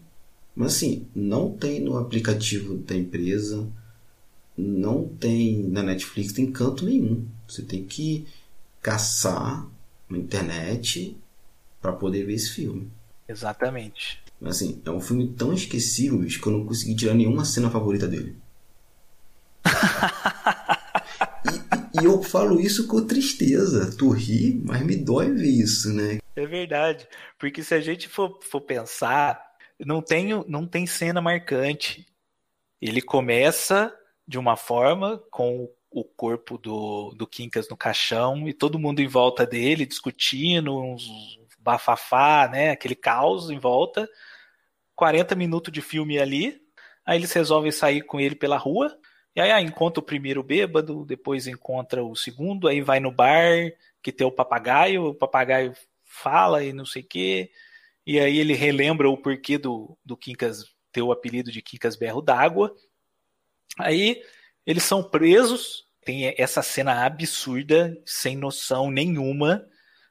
Mas assim, não tem no aplicativo da empresa, não tem na Netflix, tem canto nenhum. Você tem que caçar na internet para poder ver esse filme. Exatamente. Mas assim, é um filme tão esquecível bicho, que eu não consegui tirar nenhuma cena favorita dele. e, e, eu falo isso com tristeza. Tu ri, mas me dói ver isso, né? É verdade. Porque se a gente for, for pensar, não tem, não tem cena marcante. Ele começa de uma forma com o corpo do, do Quincas no caixão e todo mundo em volta dele discutindo, uns bafafá, né? Aquele caos em volta. 40 minutos de filme ali. Aí eles resolvem sair com ele pela rua. E aí ah, encontra o primeiro bêbado, depois encontra o segundo, aí vai no bar que tem o papagaio, o papagaio fala e não sei o quê. E aí ele relembra o porquê do, do Quincas ter o apelido de Quincas Berro d'Água. Aí eles são presos, tem essa cena absurda, sem noção nenhuma,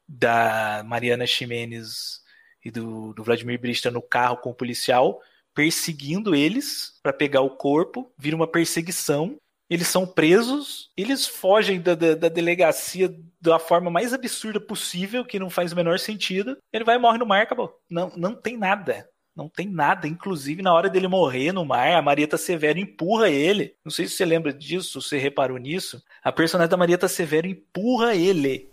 da Mariana Ximenes e do, do Vladimir Brista no carro com o policial, perseguindo eles para pegar o corpo, vira uma perseguição. Eles são presos, eles fogem da, da, da, delegacia da forma mais absurda possível, que não faz o menor sentido. Ele vai e morre no mar, acabou. Não, não tem nada. Não tem nada. Inclusive, na hora dele morrer no mar, a Marieta Severo empurra ele. Não sei se você lembra disso, se reparou nisso. A personagem da Marieta Severo empurra ele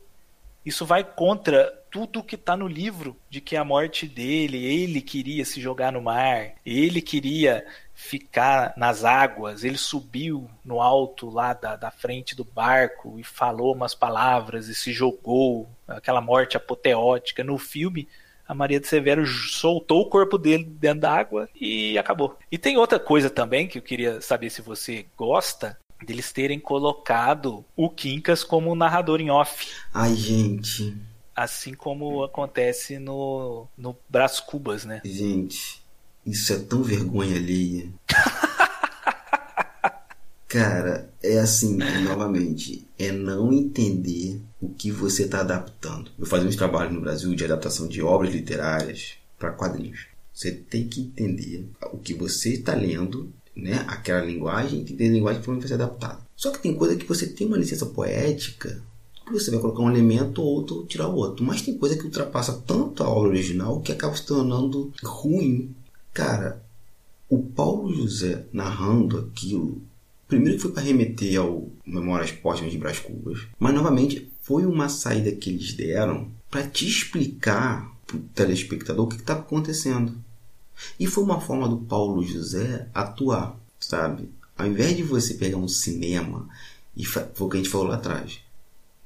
isso vai contra tudo que está no livro de que a morte dele, ele queria se jogar no mar, ele queria ficar nas águas, ele subiu no alto lá da, da frente do barco e falou umas palavras e se jogou, aquela morte apoteótica. No filme, a Maria de Severo soltou o corpo dele dentro da água e acabou. E tem outra coisa também que eu queria saber se você gosta, deles terem colocado o Quincas como narrador em off. Ai, gente. Assim como acontece no, no Brás Cubas, né? Gente, isso é tão vergonha alheia. Cara, é assim, novamente, é não entender o que você está adaptando. Eu fazia uns trabalhos no Brasil de adaptação de obras literárias para quadrinhos. Você tem que entender o que você está lendo né? Aquela linguagem que tem linguagem que vai ser adaptada. Só que tem coisa que você tem uma licença poética que você vai colocar um elemento ou outro tirar o outro. Mas tem coisa que ultrapassa tanto a obra original que acaba se tornando ruim. Cara, o Paulo José narrando aquilo, primeiro foi para remeter ao Memórias Póstumas de Brás Cubas, mas novamente foi uma saída que eles deram para te explicar para o telespectador o que está acontecendo. E foi uma forma do Paulo José atuar, sabe? Ao invés de você pegar um cinema e foi o que a gente falou lá atrás,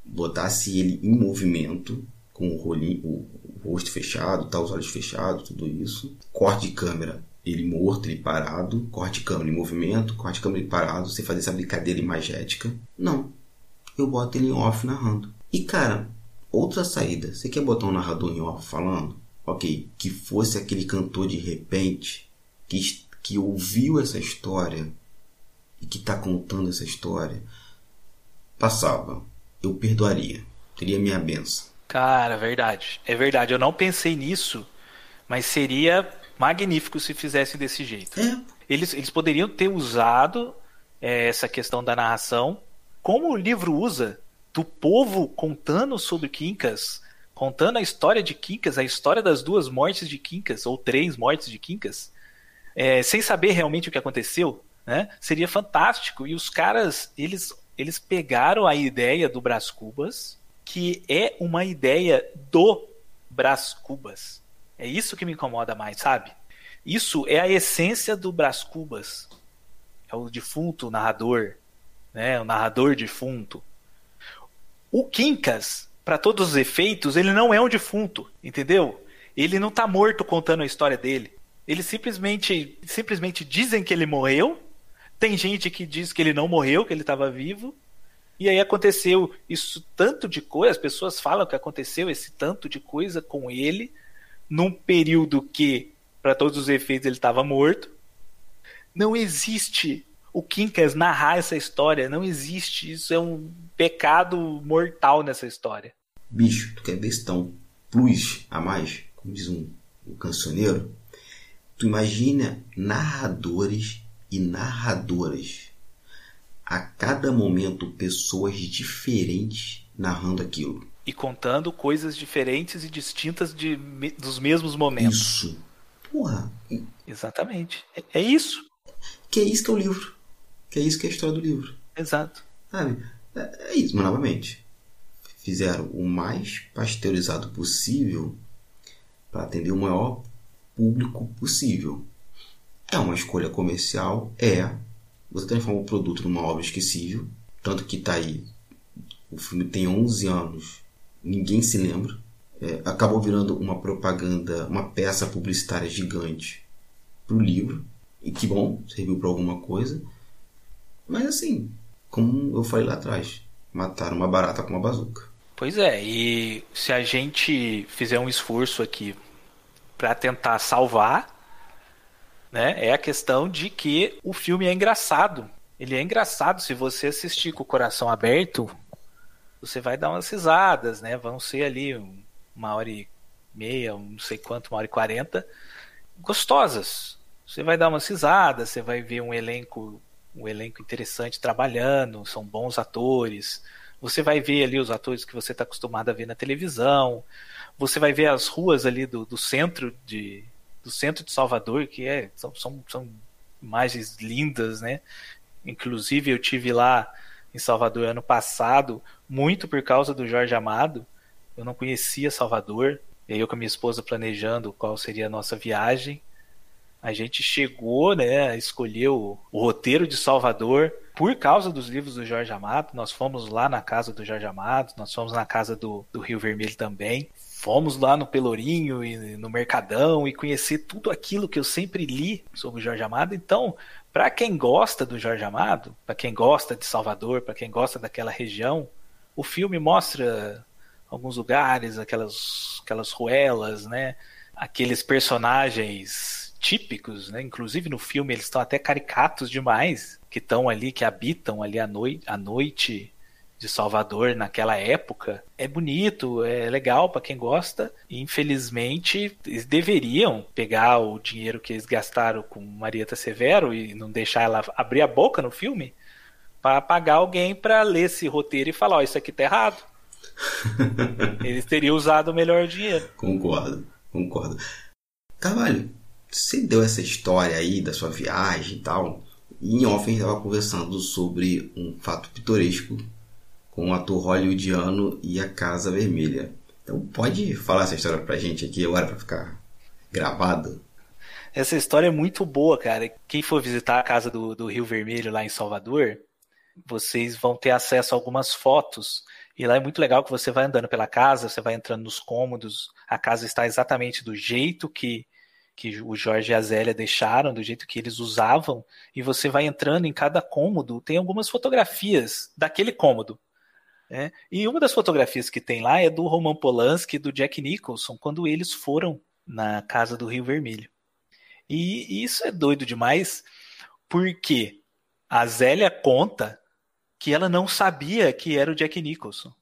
botasse ele em movimento, com o, rolinho, o rosto fechado, tá, os olhos fechados, tudo isso, corte de câmera, ele morto, ele parado, corte câmera em movimento, corte câmera parado, você fazer essa brincadeira imagética. Não. Eu boto ele em off narrando. E cara, outra saída. Você quer botar um narrador em off falando? ok, que fosse aquele cantor de repente que, que ouviu essa história e que está contando essa história, passava. Eu perdoaria. Teria minha benção. Cara, verdade. É verdade. Eu não pensei nisso, mas seria magnífico se fizesse desse jeito. É. Eles, eles poderiam ter usado é, essa questão da narração, como o livro usa, do povo contando sobre Quincas contando a história de Quincas, a história das duas mortes de Quincas, ou três mortes de Quincas, é, sem saber realmente o que aconteceu, né? Seria fantástico. E os caras, eles, eles pegaram a ideia do Brás Cubas, que é uma ideia do Brás Cubas. É isso que me incomoda mais, sabe? Isso é a essência do Brás Cubas. É o defunto narrador, né? O narrador defunto. O Quincas para todos os efeitos, ele não é um defunto, entendeu? Ele não tá morto contando a história dele. Eles simplesmente, simplesmente dizem que ele morreu. Tem gente que diz que ele não morreu, que ele estava vivo. E aí aconteceu isso tanto de coisa, as pessoas falam que aconteceu esse tanto de coisa com ele num período que para todos os efeitos ele estava morto. Não existe o Quincas narrar essa história, não existe. Isso é um pecado mortal nessa história. Bicho, tu quer bestão plus a mais, como diz um, um cancioneiro? Tu imagina narradores e narradoras. A cada momento, pessoas diferentes narrando aquilo. E contando coisas diferentes e distintas de, dos mesmos momentos. Isso. Porra. Exatamente. É, é isso. Que é isso que é o livro. Que é isso que é a história do livro. Exato. Sabe? É, é isso, mas novamente. Fizeram o mais pasteurizado possível para atender o maior público possível. É uma escolha comercial, é. Você transforma o produto numa obra esquecível, tanto que está aí. O filme tem 11 anos, ninguém se lembra. É, acabou virando uma propaganda, uma peça publicitária gigante para o livro. E que bom, serviu para alguma coisa. Mas assim, como eu falei lá atrás, mataram uma barata com uma bazuca. Pois é, e se a gente fizer um esforço aqui para tentar salvar, né, é a questão de que o filme é engraçado. Ele é engraçado se você assistir com o coração aberto, você vai dar umas risadas, né? Vão ser ali uma hora e meia, não sei quanto, uma hora e quarenta, gostosas. Você vai dar umas risadas, você vai ver um elenco, um elenco interessante trabalhando, são bons atores. Você vai ver ali os atores que você está acostumado a ver na televisão. Você vai ver as ruas ali do, do centro de do centro de Salvador, que é são, são, são imagens lindas, né? Inclusive eu tive lá em Salvador ano passado, muito por causa do Jorge Amado. Eu não conhecia Salvador, e aí eu com a minha esposa planejando qual seria a nossa viagem. A gente chegou, né, escolheu o roteiro de Salvador por causa dos livros do Jorge Amado. Nós fomos lá na casa do Jorge Amado, nós fomos na casa do, do Rio Vermelho também fomos lá no Pelourinho e no Mercadão e conhecer tudo aquilo que eu sempre li sobre o Jorge Amado. Então, para quem gosta do Jorge Amado, para quem gosta de Salvador, para quem gosta daquela região, o filme mostra alguns lugares, aquelas, aquelas ruelas, né? Aqueles personagens típicos, né? Inclusive no filme eles estão até caricatos demais, que estão ali, que habitam ali à noite, à noite de Salvador naquela época é bonito, é legal para quem gosta. E, infelizmente, eles deveriam pegar o dinheiro que eles gastaram com Marieta Severo e não deixar ela abrir a boca no filme para pagar alguém para ler esse roteiro e falar: Ó, oh, isso aqui tá errado. eles teriam usado melhor o dinheiro. Concordo, concordo. Carvalho, você deu essa história aí da sua viagem e tal. E em off a gente estava conversando sobre um fato pitoresco com o ator hollywoodiano e a Casa Vermelha. Então pode falar essa história pra gente aqui agora para ficar gravado? Essa história é muito boa, cara. Quem for visitar a Casa do, do Rio Vermelho lá em Salvador, vocês vão ter acesso a algumas fotos. E lá é muito legal que você vai andando pela casa, você vai entrando nos cômodos, a casa está exatamente do jeito que, que o Jorge e a Zélia deixaram, do jeito que eles usavam, e você vai entrando em cada cômodo, tem algumas fotografias daquele cômodo. É, e uma das fotografias que tem lá é do Roman Polanski e do Jack Nicholson, quando eles foram na casa do Rio Vermelho. E, isso é doido demais, porque a Zélia conta que ela não sabia que era o Jack Nicholson.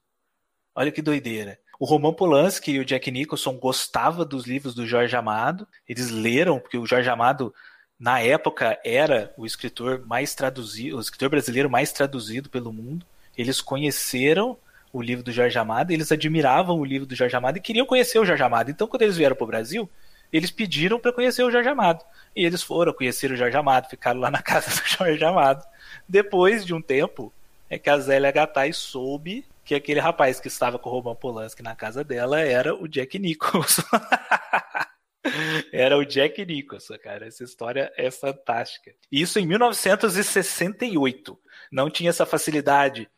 Olha que doideira. O Roman Polanski e o Jack Nicholson gostavam dos livros do Jorge Amado. Eles leram, porque o Jorge Amado, na época, era o escritor mais traduzido, o escritor brasileiro mais traduzido pelo mundo. Eles conheceram o livro do Jorge Amado, eles admiravam o livro do Jorge Amado e queriam conhecer o Jorge Amado. Então, quando eles vieram para o Brasil, eles pediram para conhecer o Jorge Amado. E eles foram conhecer o Jorge Amado, ficaram lá na casa do Jorge Amado. Depois de um tempo, é que a Zélia Gattai soube que aquele rapaz que estava com o Roman Polanski na casa dela era o Jack Nicholson. era o Jack Nicholson, cara. Essa história é fantástica. Isso em 1968. Não tinha essa facilidade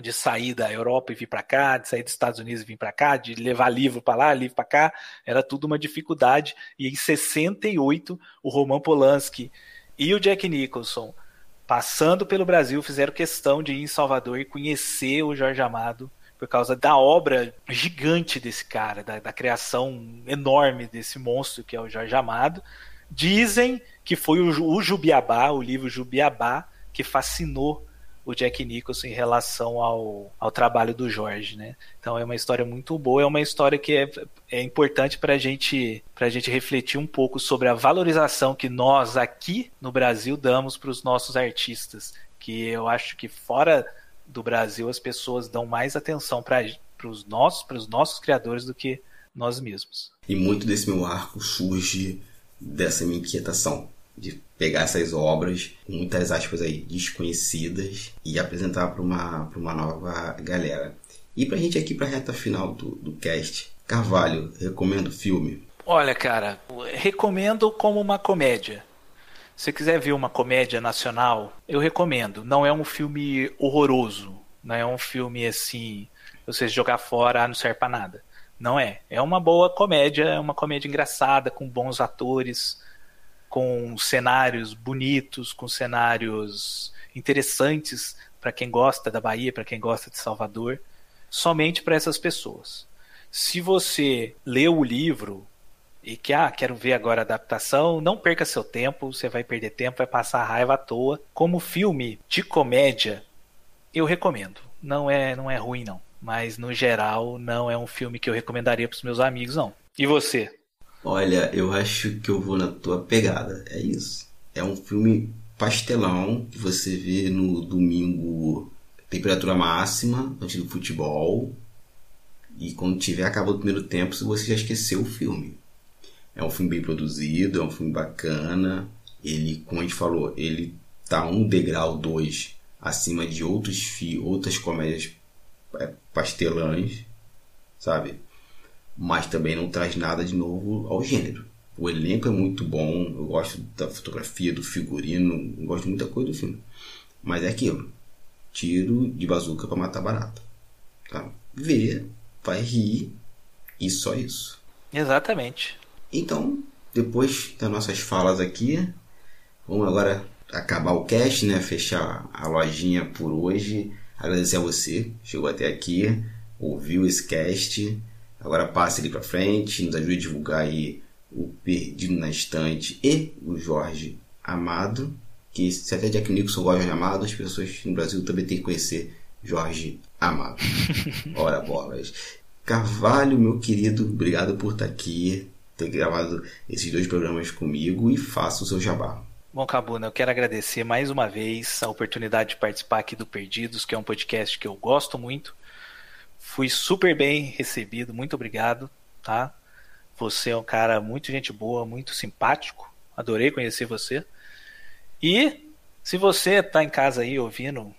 de sair da Europa e vir para cá, de sair dos Estados Unidos e vir para cá, de levar livro para lá, livro para cá, era tudo uma dificuldade. E em 68, o Roman Polanski e o Jack Nicholson, passando pelo Brasil, fizeram questão de ir em Salvador e conhecer o Jorge Amado, por causa da obra gigante desse cara, da, da criação enorme desse monstro que é o Jorge Amado. Dizem que foi o, o Jubiabá, o livro Jubiabá, que fascinou o Jack Nicholson em relação ao, ao trabalho do Jorge, né? Então é uma história muito boa, é uma história que é, é importante para gente, a gente refletir um pouco sobre a valorização que nós aqui no Brasil damos para os nossos artistas, que eu acho que fora do Brasil as pessoas dão mais atenção para os nossos, os nossos criadores do que nós mesmos. E muito desse meu arco surge dessa minha inquietação de pegar essas obras, muitas aspas aí, desconhecidas, e apresentar para uma, uma nova galera. E para a gente aqui para a reta final do, do cast, Carvalho, recomendo o filme? Olha, cara, recomendo como uma comédia. Se quiser ver uma comédia nacional, eu recomendo. Não é um filme horroroso, não é um filme assim, você jogar fora, ah, não serve para nada. Não é. É uma boa comédia, é uma comédia engraçada, com bons atores, com cenários bonitos, com cenários interessantes para quem gosta da Bahia, para quem gosta de Salvador, somente para essas pessoas. Se você leu o livro e que ah, quero ver agora a adaptação, não perca seu tempo, você vai perder tempo, vai passar raiva à toa. Como filme de comédia, eu recomendo. Não é, não é ruim não, mas no geral não é um filme que eu recomendaria para os meus amigos não. E você? Olha, eu acho que eu vou na tua pegada. É isso. É um filme pastelão que você vê no domingo, temperatura máxima, antes do futebol. E quando tiver acabado o primeiro tempo, você já esqueceu o filme. É um filme bem produzido, é um filme bacana. Ele, como a gente falou, ele tá um degrau, dois acima de outros fi, outras comédias é, pastelãs, sabe? Mas também não traz nada de novo ao gênero. O elenco é muito bom, eu gosto da fotografia, do figurino, eu gosto de muita coisa do filme. Mas é aquilo: tiro de bazuca para matar barata. Tá? Vê, vai rir e só isso. Exatamente. Então, depois das nossas falas aqui, vamos agora acabar o cast, né? Fechar a lojinha por hoje. Agradecer a você, chegou até aqui, ouviu esse cast Agora passe ele para frente, nos ajude a divulgar aí o Perdido na Estante e o Jorge Amado. Que se até Jack Nicholson gosta de Jorge Amado, as pessoas no Brasil também têm que conhecer Jorge Amado. Ora bolas. Carvalho, meu querido, obrigado por estar aqui, ter gravado esses dois programas comigo e faça o seu jabá. Bom, Cabuna, eu quero agradecer mais uma vez a oportunidade de participar aqui do Perdidos, que é um podcast que eu gosto muito. Fui super bem recebido, muito obrigado, tá? Você é um cara muito gente boa, muito simpático. Adorei conhecer você. E se você está em casa aí ouvindo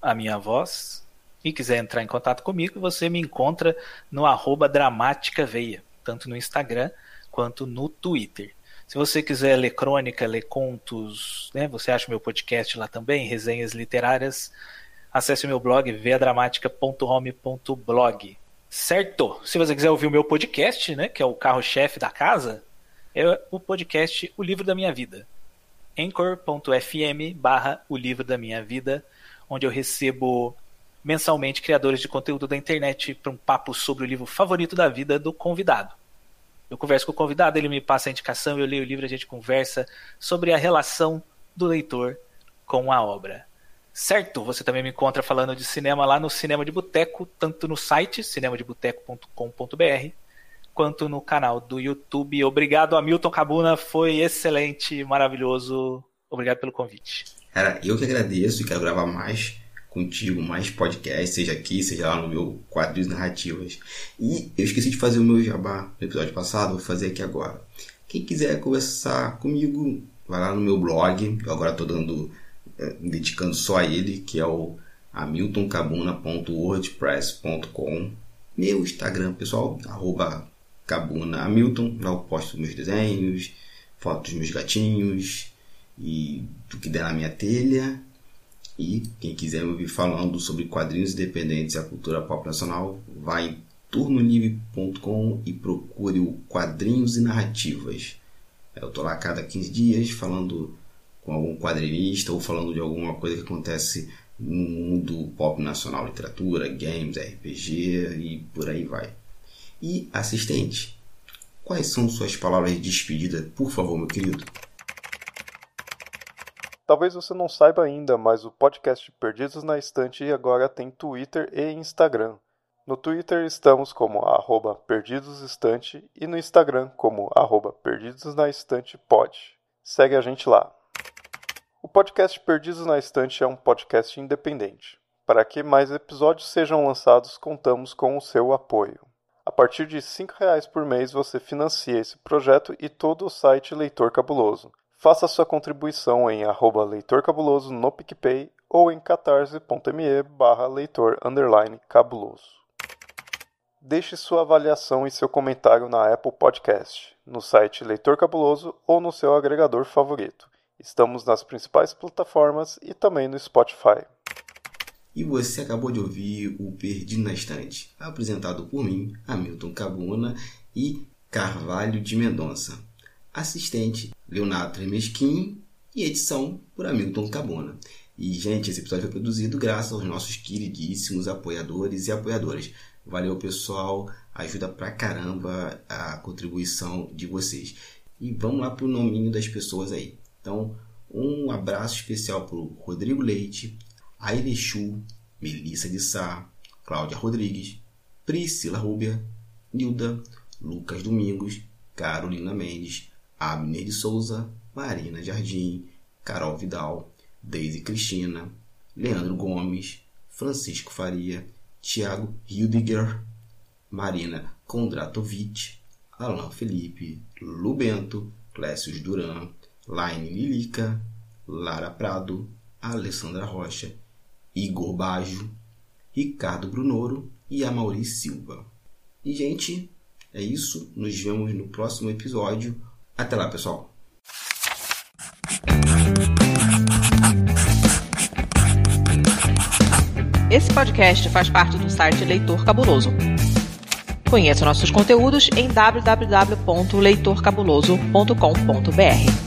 a minha voz e quiser entrar em contato comigo, você me encontra no arroba dramaticaveia, tanto no Instagram quanto no Twitter. Se você quiser ler crônica, ler contos, né, você acha meu podcast lá também, resenhas literárias, acesse o meu blog veadramática.home.blog. Certo? Se você quiser ouvir o meu podcast, né, que é o carro-chefe da casa, é o podcast O Livro da Minha Vida. anchor.fm barra O Livro da Minha Vida, onde eu recebo mensalmente criadores de conteúdo da internet para um papo sobre o livro favorito da vida do convidado. Eu converso com o convidado, ele me passa a indicação, eu leio o livro, a gente conversa sobre a relação do leitor com a obra. Certo, você também me encontra falando de cinema lá no Cinema de Boteco, tanto no site cinemadeboteco.com.br, quanto no canal do YouTube. Obrigado, Hamilton Cabuna, foi excelente, maravilhoso. Obrigado pelo convite. Cara, eu que agradeço e quero gravar mais contigo, mais podcast, seja aqui, seja lá no meu quadro de narrativas. E eu esqueci de fazer o meu jabá no episódio passado, vou fazer aqui agora. Quem quiser conversar comigo, vai lá no meu blog, eu agora estou dando dedicando só a ele, que é o hamiltoncabuna.wordpress.com. Meu Instagram, pessoal, arroba Cabuna Hamilton. Lá eu posto meus desenhos, fotos dos meus gatinhos e do que der na minha telha. E quem quiser me ouvir falando sobre quadrinhos independentes e a cultura pop nacional, vai em turnolivre.com e procure o Quadrinhos e Narrativas. Eu tô lá a cada 15 dias falando com algum quadrinista ou falando de alguma coisa que acontece no mundo pop nacional, literatura, games, RPG e por aí vai. E assistente, quais são suas palavras de despedida, por favor, meu querido? Talvez você não saiba ainda, mas o podcast Perdidos na Estante agora tem Twitter e Instagram. No Twitter estamos como arroba perdidosestante e no Instagram como arroba perdidosnaestantepod. Segue a gente lá. O podcast Perdidos na Estante é um podcast independente. Para que mais episódios sejam lançados, contamos com o seu apoio. A partir de R$ reais por mês você financia esse projeto e todo o site Leitor Cabuloso. Faça sua contribuição em arroba Leitor Cabuloso no PicPay ou em catarse.me barra leitor cabuloso. Deixe sua avaliação e seu comentário na Apple Podcast, no site Leitor Cabuloso ou no seu agregador favorito. Estamos nas principais plataformas e também no Spotify. E você acabou de ouvir o Perdido na Estante, apresentado por mim, Hamilton Cabuna e Carvalho de Mendonça. Assistente, Leonardo Tremesquim e edição por Hamilton Cabona. E, gente, esse episódio foi produzido graças aos nossos queridíssimos apoiadores e apoiadoras. Valeu, pessoal. Ajuda pra caramba a contribuição de vocês. E vamos lá pro nominho das pessoas aí. Então, um abraço especial pro Rodrigo Leite, Airechu, Melissa de Sá, Cláudia Rodrigues, Priscila Rúbia, Nilda, Lucas Domingos, Carolina Mendes, Abner de Souza, Marina Jardim, Carol Vidal, Deise Cristina, Leandro Gomes, Francisco Faria, Tiago Hildiger, Marina Kondratovic, Alain Felipe, Lubento, Clécio Duran, Laine Lilica, Lara Prado, Alessandra Rocha, Igor Bajo, Ricardo Brunoro e Amaury Silva. E, gente, é isso. Nos vemos no próximo episódio. Até lá, pessoal. Esse podcast faz parte do site Leitor Cabuloso. Conheça nossos conteúdos em www.leitorcabuloso.com.br.